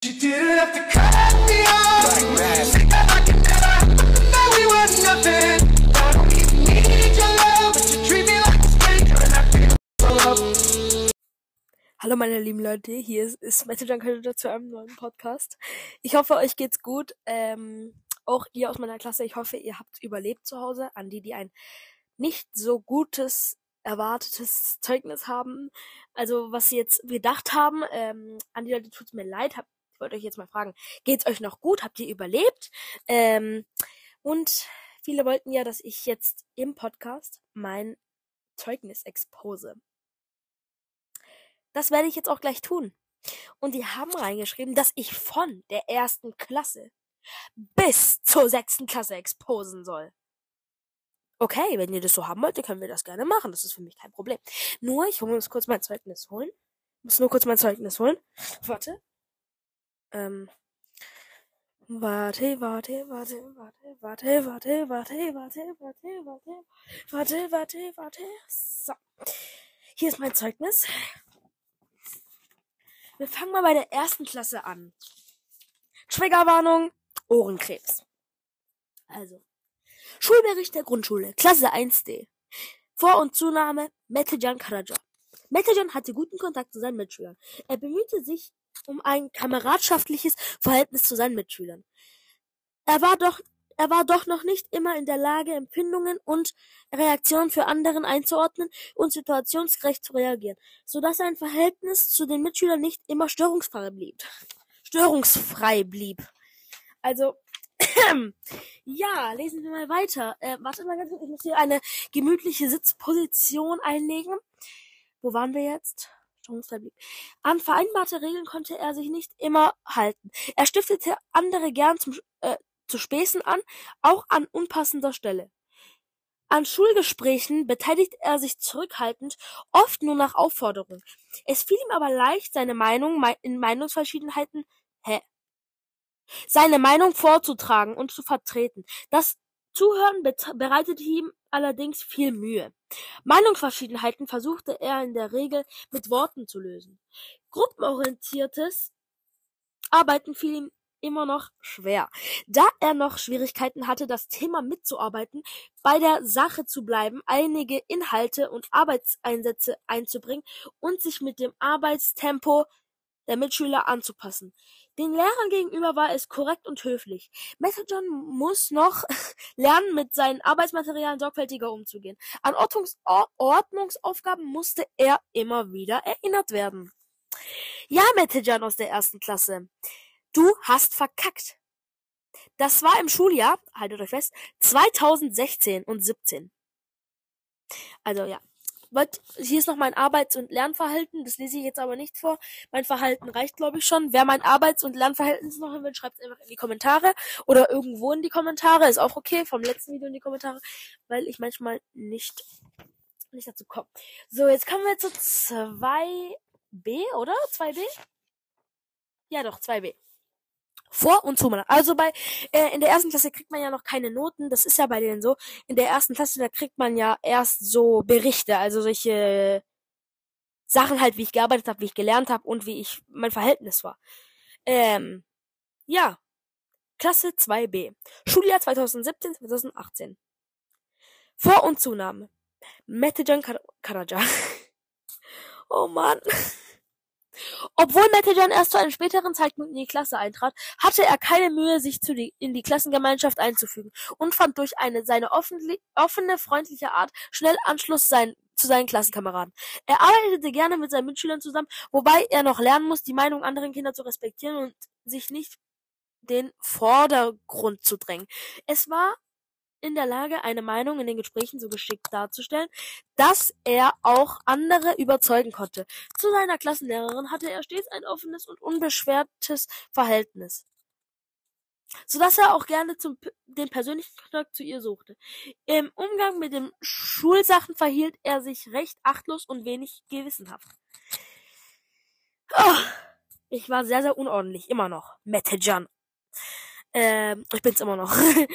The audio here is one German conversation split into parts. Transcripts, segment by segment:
She didn't have to cut me off. Think that I could never, that we were nothing. I don't even need your love, but you treat me like a stranger, and I feel so up. Hallo meine lieben Leute, hier ist, ist Messenger zu einem neuen Podcast. Ich hoffe, euch geht's gut. Ähm, auch ihr aus meiner Klasse, ich hoffe, ihr habt überlebt zu Hause. An die, die ein nicht so gutes erwartetes Zeugnis haben, also was sie jetzt gedacht haben, ähm, an die Leute tut's mir leid, hab, ich wollte euch jetzt mal fragen, geht's euch noch gut? Habt ihr überlebt? Ähm, und viele wollten ja, dass ich jetzt im Podcast mein Zeugnis expose. Das werde ich jetzt auch gleich tun. Und die haben reingeschrieben, dass ich von der ersten Klasse bis zur sechsten Klasse exposen soll. Okay, wenn ihr das so haben wollt, können wir das gerne machen. Das ist für mich kein Problem. Nur, ich muss kurz mein Zeugnis holen. Ich muss nur kurz mein Zeugnis holen. Warte. Ähm. Warte, warte, warte, warte, warte, warte, warte, warte, warte, warte, warte, warte, warte. So. Hier ist mein Zeugnis. Wir fangen mal bei der ersten Klasse an. Triggerwarnung, Ohrenkrebs. Also. Schulbericht der Grundschule, Klasse 1D. Vor- und Zunahme Metejan Karaja. Metejan hatte guten Kontakt zu seinen Mitschülern. Er bemühte sich um ein kameradschaftliches Verhältnis zu seinen Mitschülern. Er war doch er war doch noch nicht immer in der Lage, Empfindungen und Reaktionen für anderen einzuordnen und situationsgerecht zu reagieren, so sein Verhältnis zu den Mitschülern nicht immer störungsfrei blieb. Störungsfrei blieb. Also, ja, lesen wir mal weiter. Äh, warte mal ganz kurz, ich muss hier eine gemütliche Sitzposition einlegen. Wo waren wir jetzt? Störungsfrei blieb. An vereinbarte Regeln konnte er sich nicht immer halten. Er stiftete andere gern zum, äh, zu Späßen an, auch an unpassender Stelle. An Schulgesprächen beteiligt er sich zurückhaltend, oft nur nach Aufforderung. Es fiel ihm aber leicht, seine Meinung mei- in Meinungsverschiedenheiten, hä? Seine Meinung vorzutragen und zu vertreten. Das Zuhören bereitete ihm allerdings viel Mühe. Meinungsverschiedenheiten versuchte er in der Regel mit Worten zu lösen. Gruppenorientiertes Arbeiten fiel ihm immer noch schwer, da er noch Schwierigkeiten hatte, das Thema mitzuarbeiten, bei der Sache zu bleiben, einige Inhalte und Arbeitseinsätze einzubringen und sich mit dem Arbeitstempo der Mitschüler anzupassen. Den Lehrern gegenüber war es korrekt und höflich. Messager muss noch lernen, mit seinen Arbeitsmaterialien sorgfältiger umzugehen. An Ordnungs Or- Ordnungsaufgaben musste er immer wieder erinnert werden. Ja, Metajan aus der ersten Klasse. Du hast verkackt. Das war im Schuljahr, haltet euch fest, 2016 und 17. Also ja. Hier ist noch mein Arbeits- und Lernverhalten. Das lese ich jetzt aber nicht vor. Mein Verhalten reicht, glaube ich, schon. Wer mein Arbeits- und Lernverhältnis noch haben will, schreibt es einfach in die Kommentare. Oder irgendwo in die Kommentare. Ist auch okay. Vom letzten Video in die Kommentare. Weil ich manchmal nicht, nicht dazu komme. So, jetzt kommen wir zu 2b, oder? 2b? Ja, doch, 2b. Vor- und Zunahme. Also bei äh, in der ersten Klasse kriegt man ja noch keine Noten. Das ist ja bei denen so. In der ersten Klasse da kriegt man ja erst so Berichte, also solche Sachen halt, wie ich gearbeitet habe, wie ich gelernt habe und wie ich mein Verhältnis war. Ähm, ja, Klasse 2b, Schuljahr 2017 2018. Vor- und Zunahme. Metejan Kar Karaja. oh Mann. Obwohl Metejan erst zu einem späteren Zeitpunkt in die Klasse eintrat, hatte er keine Mühe, sich zu die, in die Klassengemeinschaft einzufügen und fand durch eine seine offene, freundliche Art schnell Anschluss sein, zu seinen Klassenkameraden. Er arbeitete gerne mit seinen Mitschülern zusammen, wobei er noch lernen muss, die Meinung anderer Kinder zu respektieren und sich nicht den Vordergrund zu drängen. Es war in der Lage, eine Meinung in den Gesprächen so geschickt darzustellen, dass er auch andere überzeugen konnte. Zu seiner Klassenlehrerin hatte er stets ein offenes und unbeschwertes Verhältnis, so dass er auch gerne zum, den persönlichen Kontakt zu ihr suchte. Im Umgang mit den Schulsachen verhielt er sich recht achtlos und wenig gewissenhaft. Oh, ich war sehr, sehr unordentlich, immer noch. Mettejan. Ähm, ich bin's immer noch.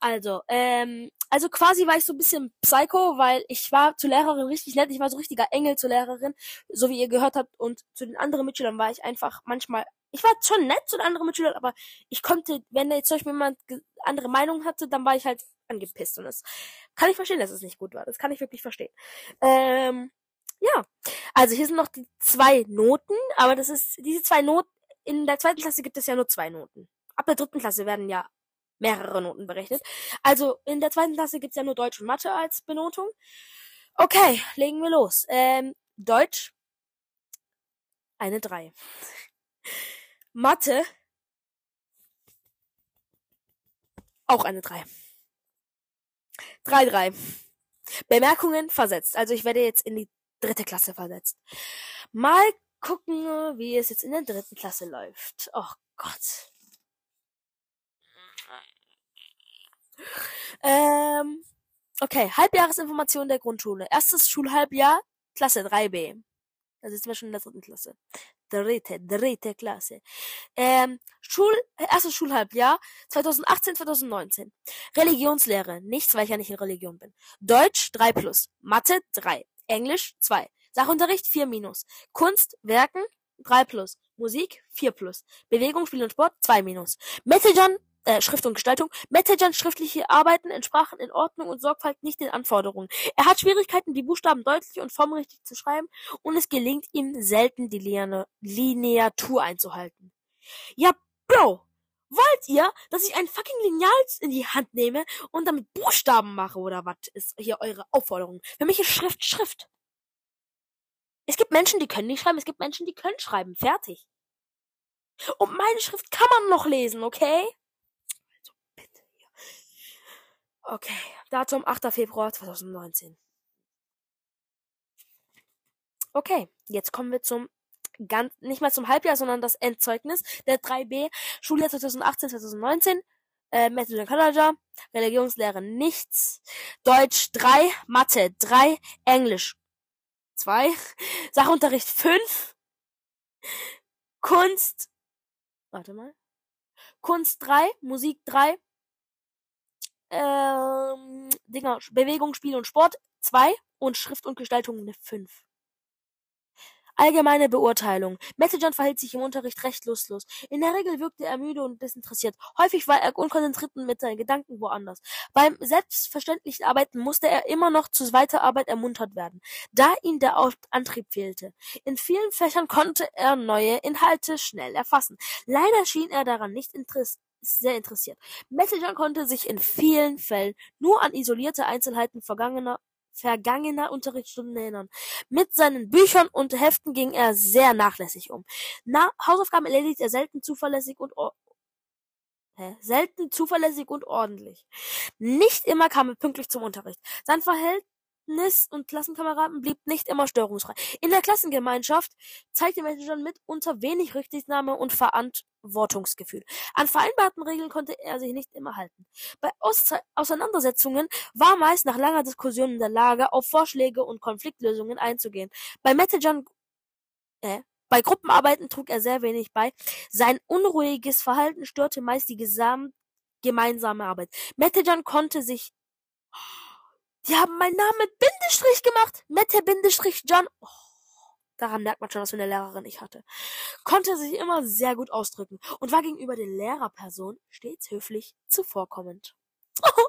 also, ähm, also quasi war ich so ein bisschen Psycho, weil ich war zur Lehrerin richtig nett. Ich war so richtiger Engel zur Lehrerin, so wie ihr gehört habt. Und zu den anderen Mitschülern war ich einfach manchmal ich war schon nett zu den anderen Mitschülern, aber ich konnte, wenn da jetzt zum Beispiel jemand andere Meinung hatte, dann war ich halt angepisst und das kann ich verstehen, dass es nicht gut war. Das kann ich wirklich verstehen. Ähm, ja, also hier sind noch die zwei Noten, aber das ist diese zwei Noten. In der zweiten Klasse gibt es ja nur zwei Noten. Ab der dritten Klasse werden ja mehrere Noten berechnet. Also in der zweiten Klasse gibt's ja nur Deutsch und Mathe als Benotung. Okay, legen wir los. Ähm, Deutsch eine 3. Mathe auch eine 3. 3, 3. Bemerkungen versetzt. Also ich werde jetzt in die dritte Klasse versetzt. Mal gucken, wie es jetzt in der dritten Klasse läuft. Oh Gott. Ähm, okay, Halbjahresinformation der Grundschule. Erstes Schulhalbjahr, Klasse 3b. Da sitzen wir schon in der dritten Klasse. Dritte, dritte Klasse. Ähm, Schul, erstes Schulhalbjahr 2018, 2019. Religionslehre, nichts, weil ich ja nicht in Religion bin. Deutsch 3 plus. Mathe 3. Englisch 2. Sachunterricht 4 minus. Kunst, Werken 3 plus. Musik 4 plus. Bewegung, Spiel und Sport 2 minus. Metajan, äh, Schrift und Gestaltung. Metajan schriftliche Arbeiten entsprachen in Ordnung und Sorgfalt nicht den Anforderungen. Er hat Schwierigkeiten, die Buchstaben deutlich und formrichtig zu schreiben und es gelingt ihm selten, die Lineatur einzuhalten. Ja, Bro, wollt ihr, dass ich ein fucking Lineal in die Hand nehme und damit Buchstaben mache oder was ist hier eure Aufforderung? Für mich ist Schrift Schrift. Es gibt Menschen, die können nicht schreiben, es gibt Menschen, die können schreiben. Fertig. Und meine Schrift kann man noch lesen, okay? Also bitte hier. Okay, Datum 8. Februar 2019. Okay, jetzt kommen wir zum ganz nicht mal zum Halbjahr, sondern das Endzeugnis der 3b Schuljahr 2018 2019. Äh, Method and College, Religionslehre nichts, Deutsch 3, Mathe 3, Englisch 2, Sachunterricht 5, Kunst, warte mal, Kunst 3, Musik 3, ähm, Dinger, Bewegung, Spiel und Sport 2 und Schrift und Gestaltung eine 5. Allgemeine Beurteilung. Metajan verhielt sich im Unterricht recht lustlos. In der Regel wirkte er müde und desinteressiert. Häufig war er unkonzentriert und mit seinen Gedanken woanders. Beim selbstverständlichen Arbeiten musste er immer noch zur Weiterarbeit ermuntert werden, da ihm der Antrieb fehlte. In vielen Fächern konnte er neue Inhalte schnell erfassen. Leider schien er daran nicht interess sehr interessiert. Metajan konnte sich in vielen Fällen nur an isolierte Einzelheiten vergangener vergangener Unterrichtsstunden erinnern. Mit seinen Büchern und Heften ging er sehr nachlässig um. Na, Hausaufgaben erledigt er selten zuverlässig und Hä? selten zuverlässig und ordentlich. Nicht immer kam er pünktlich zum Unterricht. Sein Verhältnis und Klassenkameraden blieb nicht immer störungsfrei. In der Klassengemeinschaft zeigte Manager mitunter wenig Rücksichtnahme und Verantwortungsgefühl. An vereinbarten Regeln konnte er sich nicht immer halten. Bei Ausze Auseinandersetzungen war meist nach langer Diskussion in der Lage, auf Vorschläge und Konfliktlösungen einzugehen. Bei Metajan, äh, bei Gruppenarbeiten trug er sehr wenig bei. Sein unruhiges Verhalten störte meist die gesamt gemeinsame Arbeit. Metajan konnte sich die haben meinen Namen mit Bindestrich gemacht. Mette Bindestrich John. Oh, daran merkt man schon, was für eine Lehrerin ich hatte. Konnte sich immer sehr gut ausdrücken und war gegenüber der Lehrerperson stets höflich zuvorkommend. Oh,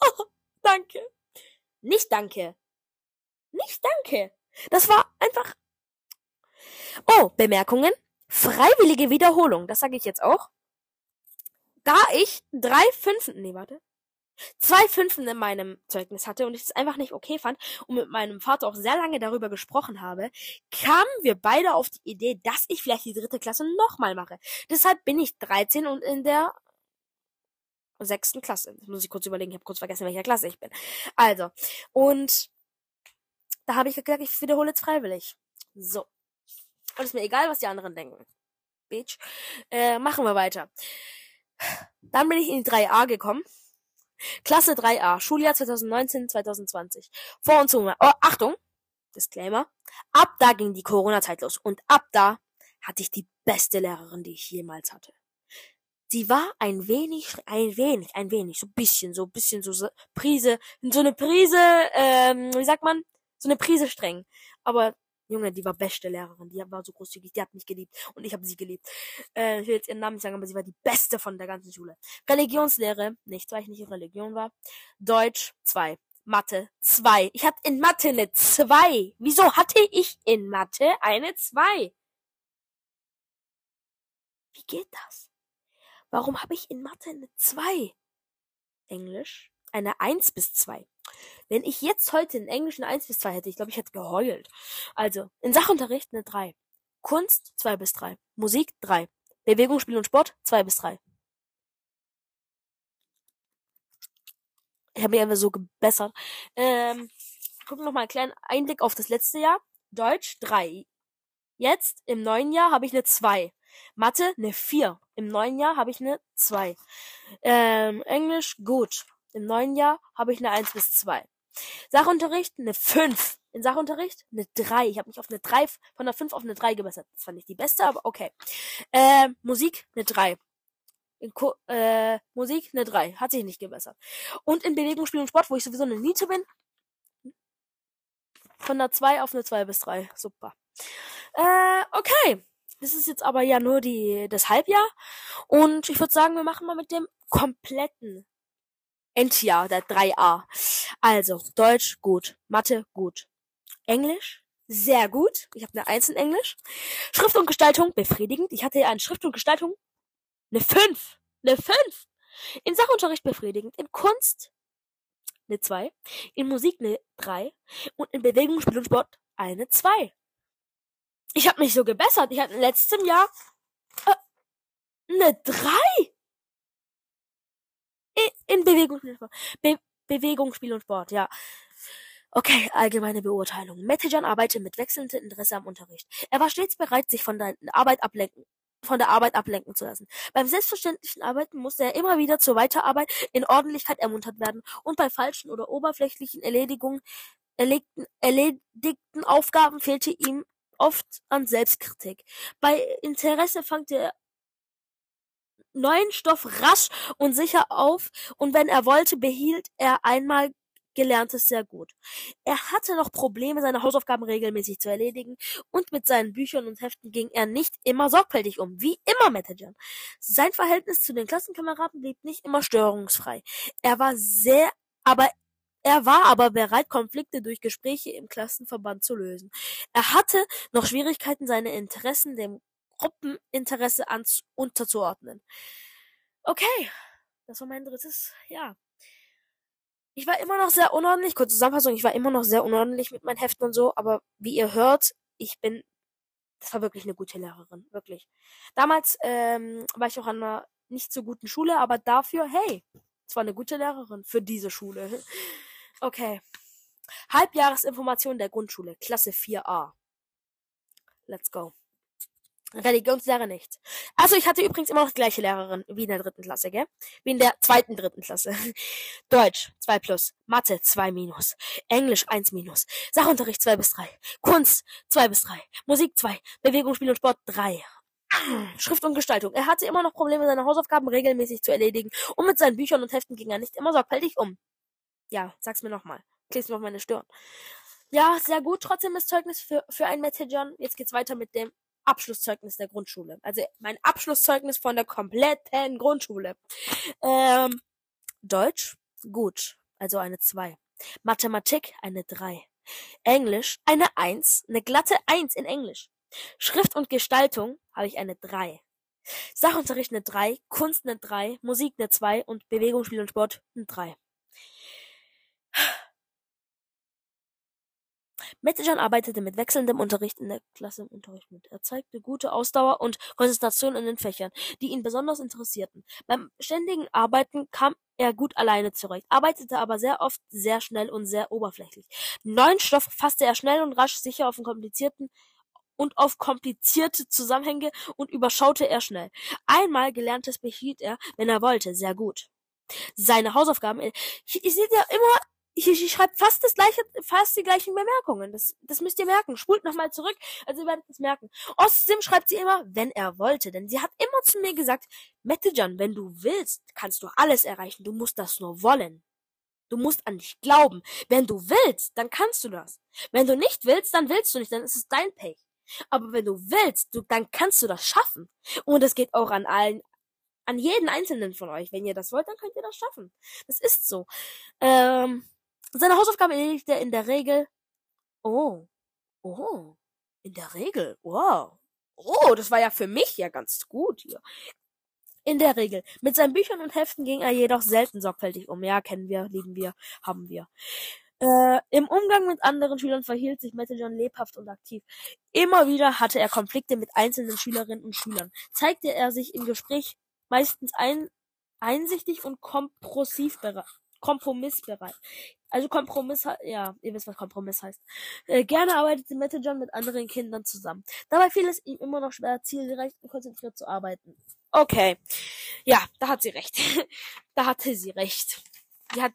danke. Nicht danke. Nicht danke. Das war einfach. Oh, Bemerkungen. Freiwillige Wiederholung. Das sage ich jetzt auch. Da ich drei Fünfen, nee, warte, zwei Fünfen in meinem Zeugnis hatte und ich es einfach nicht okay fand und mit meinem Vater auch sehr lange darüber gesprochen habe, kamen wir beide auf die Idee, dass ich vielleicht die dritte Klasse nochmal mache. Deshalb bin ich 13 und in der sechsten Klasse. Das muss ich kurz überlegen, ich habe kurz vergessen, in welcher Klasse ich bin. Also, und da habe ich gesagt, ich wiederhole jetzt freiwillig. So. Und ist mir egal, was die anderen denken. Bitch. Äh, machen wir weiter. Dann bin ich in die 3a gekommen. Klasse 3a, Schuljahr 2019-2020. Vor und zu. Oh, Achtung! Disclaimer. Ab da ging die Corona-Zeit los. Und ab da hatte ich die beste Lehrerin, die ich jemals hatte. Sie war ein wenig, ein wenig, ein wenig, so bisschen, so bisschen, so Prise, so eine Prise, ähm, wie sagt man? So eine Prise streng. Aber Junge, die war beste Lehrerin. Die war so großzügig, die hat mich geliebt und ich habe sie geliebt. Äh, ich will jetzt ihren Namen nicht sagen, aber sie war die beste von der ganzen Schule. Religionslehre, nicht, weil ich nicht in Religion war. Deutsch, zwei. Mathe, zwei. Ich hatte in Mathe eine zwei. Wieso hatte ich in Mathe eine zwei? Wie geht das? Warum habe ich in Mathe eine zwei? Englisch, eine eins bis zwei. Wenn ich jetzt heute in Englisch eine 1 bis 2 hätte, ich glaube, ich hätte geheult. Also, in Sachunterricht eine 3. Kunst 2 bis 3. Musik 3. Bewegung, Spiel und Sport 2 bis 3. Ich habe mich einfach so gebessert. Ähm, gucken noch mal einen kleinen Einblick auf das letzte Jahr. Deutsch 3. Jetzt, im neuen Jahr, habe ich eine 2. Mathe eine 4. Im neuen Jahr habe ich eine 2. Ähm, Englisch gut. Im neuen Jahr habe ich eine 1 bis 2. Sachunterricht eine 5. In Sachunterricht eine 3. Ich habe mich auf eine 3, von der 5 auf eine 3 gebessert. Das fand ich die beste, aber okay. Äh, Musik eine 3. In Ko äh, Musik eine 3. Hat sich nicht gebessert. Und in Bewegung, Spiel und Sport, wo ich sowieso eine Niete bin, von der 2 auf eine 2 bis 3. Super. Äh, okay. Das ist jetzt aber ja nur die, das Halbjahr. Und ich würde sagen, wir machen mal mit dem kompletten Endjahr, der 3a. Also, Deutsch gut, Mathe gut. Englisch sehr gut. Ich habe eine 1 in Englisch. Schrift und Gestaltung befriedigend. Ich hatte ja an Schrift und Gestaltung eine 5. Eine 5. In Sachunterricht befriedigend. In Kunst eine 2. In Musik eine 3. Und in Bewegung, Spiel und Sport eine 2. Ich habe mich so gebessert. Ich hatte im letzten Jahr äh, eine 3 in Bewegung, Spiel und Sport. Be Bewegung, Spiel und Sport, ja. Okay, allgemeine Beurteilung. Mettejan arbeitet mit wechselndem Interesse am Unterricht. Er war stets bereit, sich von der Arbeit ablenken, von der Arbeit ablenken zu lassen. Beim selbstverständlichen Arbeiten musste er immer wieder zur Weiterarbeit in Ordentlichkeit ermuntert werden und bei falschen oder oberflächlichen Erledigungen, erlegten, erledigten Aufgaben fehlte ihm oft an Selbstkritik. Bei Interesse fangte er neuen Stoff rasch und sicher auf und wenn er wollte, behielt er einmal Gelerntes sehr gut. Er hatte noch Probleme, seine Hausaufgaben regelmäßig zu erledigen und mit seinen Büchern und Heften ging er nicht immer sorgfältig um, wie immer Metagen. Sein Verhältnis zu den Klassenkameraden blieb nicht immer störungsfrei. Er war sehr, aber er war aber bereit, Konflikte durch Gespräche im Klassenverband zu lösen. Er hatte noch Schwierigkeiten, seine Interessen dem Gruppeninteresse ans unterzuordnen. Okay, das war mein drittes Jahr. Ich war immer noch sehr unordentlich, kurze Zusammenfassung, ich war immer noch sehr unordentlich mit meinen Heften und so, aber wie ihr hört, ich bin, das war wirklich eine gute Lehrerin, wirklich. Damals ähm, war ich auch an einer nicht so guten Schule, aber dafür, hey, es war eine gute Lehrerin für diese Schule. Okay. Halbjahresinformation der Grundschule, Klasse 4a. Let's go. Religionslehre nicht. Also ich hatte übrigens immer noch die gleiche Lehrerin wie in der dritten Klasse, gell? Wie in der zweiten dritten Klasse. Deutsch 2 plus, Mathe 2 minus, Englisch 1 minus, Sachunterricht 2 bis 3, Kunst 2 bis 3, Musik 2, Bewegung, Spiel und Sport 3. Schrift und Gestaltung. Er hatte immer noch Probleme, seine Hausaufgaben regelmäßig zu erledigen und mit seinen Büchern und Heften ging er nicht immer sorgfältig um. Ja, sag's mir nochmal. Kleb's mir auf meine Stirn. Ja, sehr gut. Trotzdem ist Zeugnis für, für ein Metajon. Jetzt geht's weiter mit dem Abschlusszeugnis der Grundschule. Also mein Abschlusszeugnis von der kompletten Grundschule. Ähm, Deutsch, gut, also eine 2. Mathematik, eine 3. Englisch, eine 1, eine glatte 1 in Englisch. Schrift und Gestaltung habe ich eine 3. Sachunterricht eine 3, Kunst eine 3, Musik eine 2 und Bewegung, Spiel und Sport eine 3. Mettejan arbeitete mit wechselndem Unterricht in der Klasse im Unterricht mit. Er zeigte gute Ausdauer und Konzentration in den Fächern, die ihn besonders interessierten. Beim ständigen Arbeiten kam er gut alleine zurecht, arbeitete aber sehr oft sehr schnell und sehr oberflächlich. Neuen Stoff fasste er schnell und rasch sicher auf komplizierten und auf komplizierte Zusammenhänge und überschaute er schnell. Einmal gelerntes behielt er, wenn er wollte, sehr gut. Seine Hausaufgaben, ich, ich sehe ja immer ich, ich schreibe fast das gleiche, fast die gleichen Bemerkungen. Das, das müsst ihr merken. Spult nochmal zurück, also ihr werdet es merken. Ossim schreibt sie immer, wenn er wollte, denn sie hat immer zu mir gesagt, Mettejan, wenn du willst, kannst du alles erreichen. Du musst das nur wollen. Du musst an dich glauben. Wenn du willst, dann kannst du das. Wenn du nicht willst, dann willst du nicht, dann ist es dein Pech. Aber wenn du willst, du, dann kannst du das schaffen. Und es geht auch an allen, an jeden einzelnen von euch. Wenn ihr das wollt, dann könnt ihr das schaffen. Das ist so. Ähm, seine Hausaufgabe erledigt er in der Regel. Oh. Oh. In der Regel. Wow. Oh, das war ja für mich ja ganz gut hier. In der Regel. Mit seinen Büchern und Heften ging er jedoch selten sorgfältig um. Ja, kennen wir, lieben wir, haben wir. Äh, Im Umgang mit anderen Schülern verhielt sich Metal John lebhaft und aktiv. Immer wieder hatte er Konflikte mit einzelnen Schülerinnen und Schülern. Zeigte er sich im Gespräch meistens ein, einsichtig und kompressivbereit. Kompromissbereit. Also Kompromiss, ja, ihr wisst, was Kompromiss heißt. Äh, gerne arbeitete Metal John mit anderen Kindern zusammen. Dabei fiel es ihm immer noch schwer, zielgerecht und konzentriert zu arbeiten. Okay. Ja, da hat sie recht. da hatte sie recht. Die hat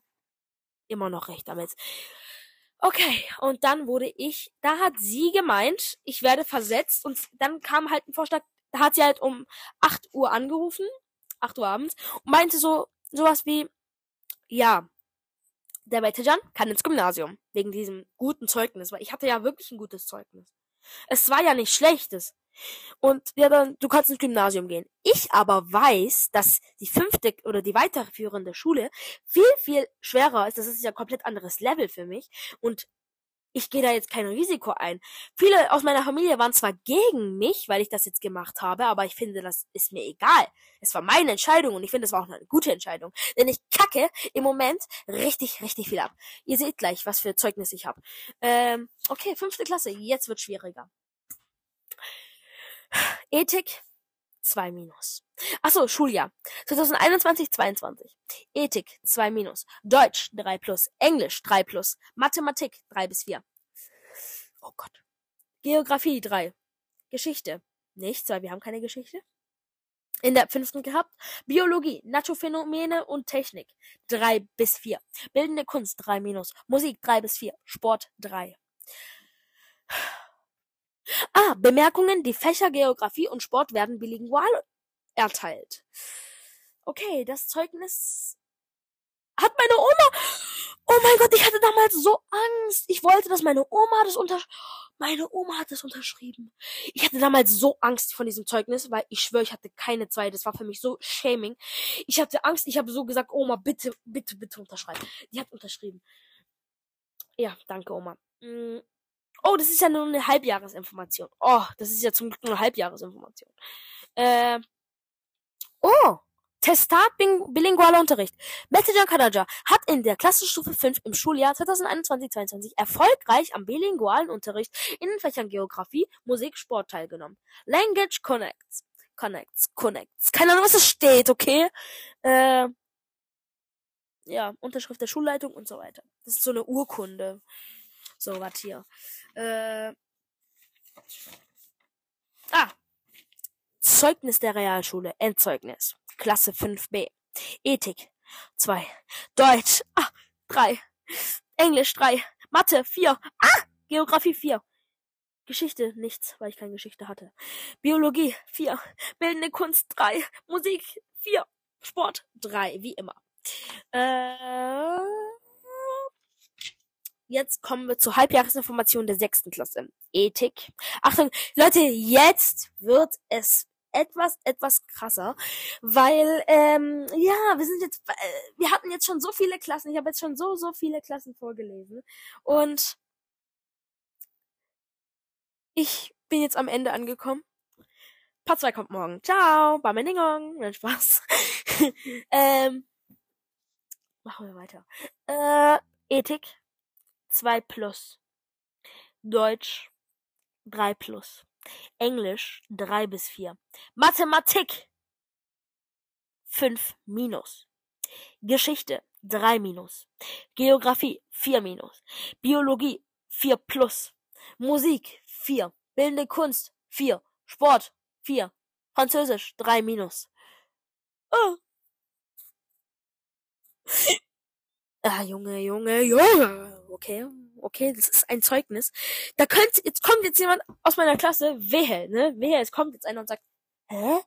immer noch recht damit. Okay, und dann wurde ich, da hat sie gemeint, ich werde versetzt und dann kam halt ein Vorschlag, da hat sie halt um 8 Uhr angerufen, 8 Uhr abends, und meinte so, sowas wie, ja, der Bettejan kann ins Gymnasium, wegen diesem guten Zeugnis, weil ich hatte ja wirklich ein gutes Zeugnis. Es war ja nicht schlechtes. Und ja, dann, du kannst ins Gymnasium gehen. Ich aber weiß, dass die fünfte oder die weiterführende Schule viel, viel schwerer ist. Das ist ja ein komplett anderes Level für mich. Und ich gehe da jetzt kein Risiko ein. Viele aus meiner Familie waren zwar gegen mich, weil ich das jetzt gemacht habe, aber ich finde, das ist mir egal. Es war meine Entscheidung und ich finde, es war auch eine gute Entscheidung. Denn ich kacke im Moment richtig, richtig viel ab. Ihr seht gleich, was für Zeugnis ich habe. Ähm, okay, fünfte Klasse, jetzt wird schwieriger. Ethik 2 minus. Achso, Schuljahr. 2021, 22. Ethik 2 minus. Deutsch 3 plus. Englisch 3 plus. Mathematik 3 bis 4. Oh Gott. Geografie 3. Geschichte. Nichts, weil wir haben keine Geschichte. In der fünften gehabt. Biologie, Naturphänomene und Technik 3 bis 4. Bildende Kunst 3 minus. Musik 3 bis 4. Sport 3. Ah, Bemerkungen, die Fächer Geografie und Sport werden bilingual erteilt. Okay, das Zeugnis hat meine Oma. Oh mein Gott, ich hatte damals so Angst. Ich wollte, dass meine Oma das unter meine Oma hat das unterschrieben. Ich hatte damals so Angst von diesem Zeugnis, weil ich schwöre, ich hatte keine zwei. Das war für mich so shaming. Ich hatte Angst. Ich habe so gesagt, Oma, bitte, bitte, bitte unterschreiben. Die hat unterschrieben. Ja, danke, Oma. Mm. Oh, das ist ja nur eine Halbjahresinformation. Oh, das ist ja zum Glück nur eine Halbjahresinformation. Äh, oh, Testat bilingualer Unterricht. Metajan Kadaja hat in der Klassenstufe 5 im Schuljahr 2021-22 erfolgreich am bilingualen Unterricht in den Fächern Geografie, Musik, Sport teilgenommen. Language Connects. Connects, Connects. Keine Ahnung, was das steht, okay? Äh, ja, Unterschrift der Schulleitung und so weiter. Das ist so eine Urkunde. So, was hier. Äh, ah. Zeugnis der Realschule. Endzeugnis. Klasse 5b. Ethik 2. Deutsch ah, 3. Englisch 3. Mathe 4. Ah! Geografie 4. Geschichte nichts, weil ich keine Geschichte hatte. Biologie 4. Bildende Kunst 3. Musik 4. Sport 3, wie immer. Äh, jetzt kommen wir zur Halbjahresinformation der sechsten Klasse. Ethik. Achtung, Leute, jetzt wird es etwas, etwas krasser, weil, ähm, ja, wir sind jetzt, äh, wir hatten jetzt schon so viele Klassen, ich habe jetzt schon so, so viele Klassen vorgelesen und ich bin jetzt am Ende angekommen. Part 2 kommt morgen. Ciao, Bameningong. Nein, Spaß. ähm, machen wir weiter. Äh, Ethik 2 plus. Deutsch 3 plus. Englisch 3 bis 4. Mathematik 5 minus. Geschichte 3 minus. Geografie 4 minus. Biologie 4 plus. Musik 4. Bildende Kunst 4. Sport 4. Französisch 3 minus. Oh. Ah, Junge, Junge, Junge. Okay, okay, das ist ein Zeugnis. Da könnte, jetzt kommt jetzt jemand aus meiner Klasse, wehe, ne? Wehe, es kommt jetzt einer und sagt, hä?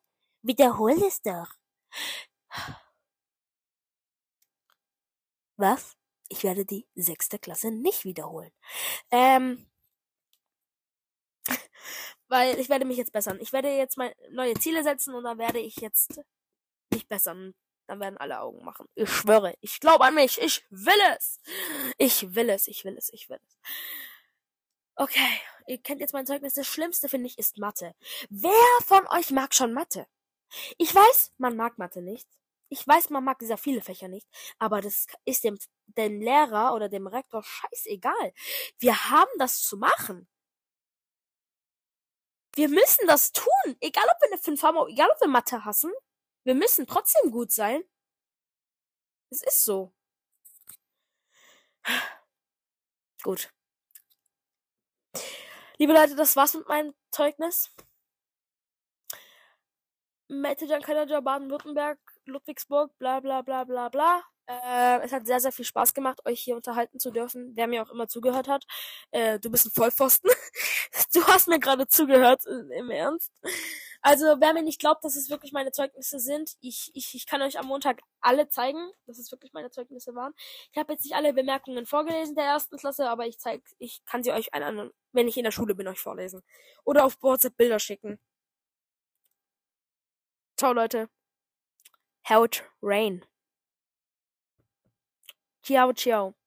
Wiederhol es doch. Was? ich werde die sechste Klasse nicht wiederholen. Ähm, weil ich werde mich jetzt bessern. Ich werde jetzt mal neue Ziele setzen und dann werde ich jetzt mich bessern. Dann werden alle Augen machen. Ich schwöre. Ich glaube an mich. Ich will es. Ich will es. Ich will es. Ich will es. Okay. Ihr kennt jetzt mein Zeugnis. Das Schlimmste, finde ich, ist Mathe. Wer von euch mag schon Mathe? Ich weiß, man mag Mathe nicht. Ich weiß, man mag sehr viele Fächer nicht, aber das ist dem, dem Lehrer oder dem Rektor scheißegal. Wir haben das zu machen. Wir müssen das tun. Egal, ob wir eine 5 haben, egal, ob wir Mathe hassen. Wir müssen trotzdem gut sein. Es ist so. Gut. Liebe Leute, das war's mit meinem Zeugnis. Mette Kanada, Baden-Württemberg, Ludwigsburg, bla bla bla bla bla. Äh, es hat sehr, sehr viel Spaß gemacht, euch hier unterhalten zu dürfen, wer mir auch immer zugehört hat. Äh, du bist ein Vollpfosten. du hast mir gerade zugehört, im Ernst. Also, wer mir nicht glaubt, dass es wirklich meine Zeugnisse sind, ich, ich, ich kann euch am Montag alle zeigen, dass es wirklich meine Zeugnisse waren. Ich habe jetzt nicht alle Bemerkungen vorgelesen der ersten Klasse, aber ich zeig, ich kann sie euch einen, wenn ich in der Schule bin, euch vorlesen. Oder auf WhatsApp Bilder schicken. Ciao, Leute. Haut Rain. Ciao, ciao.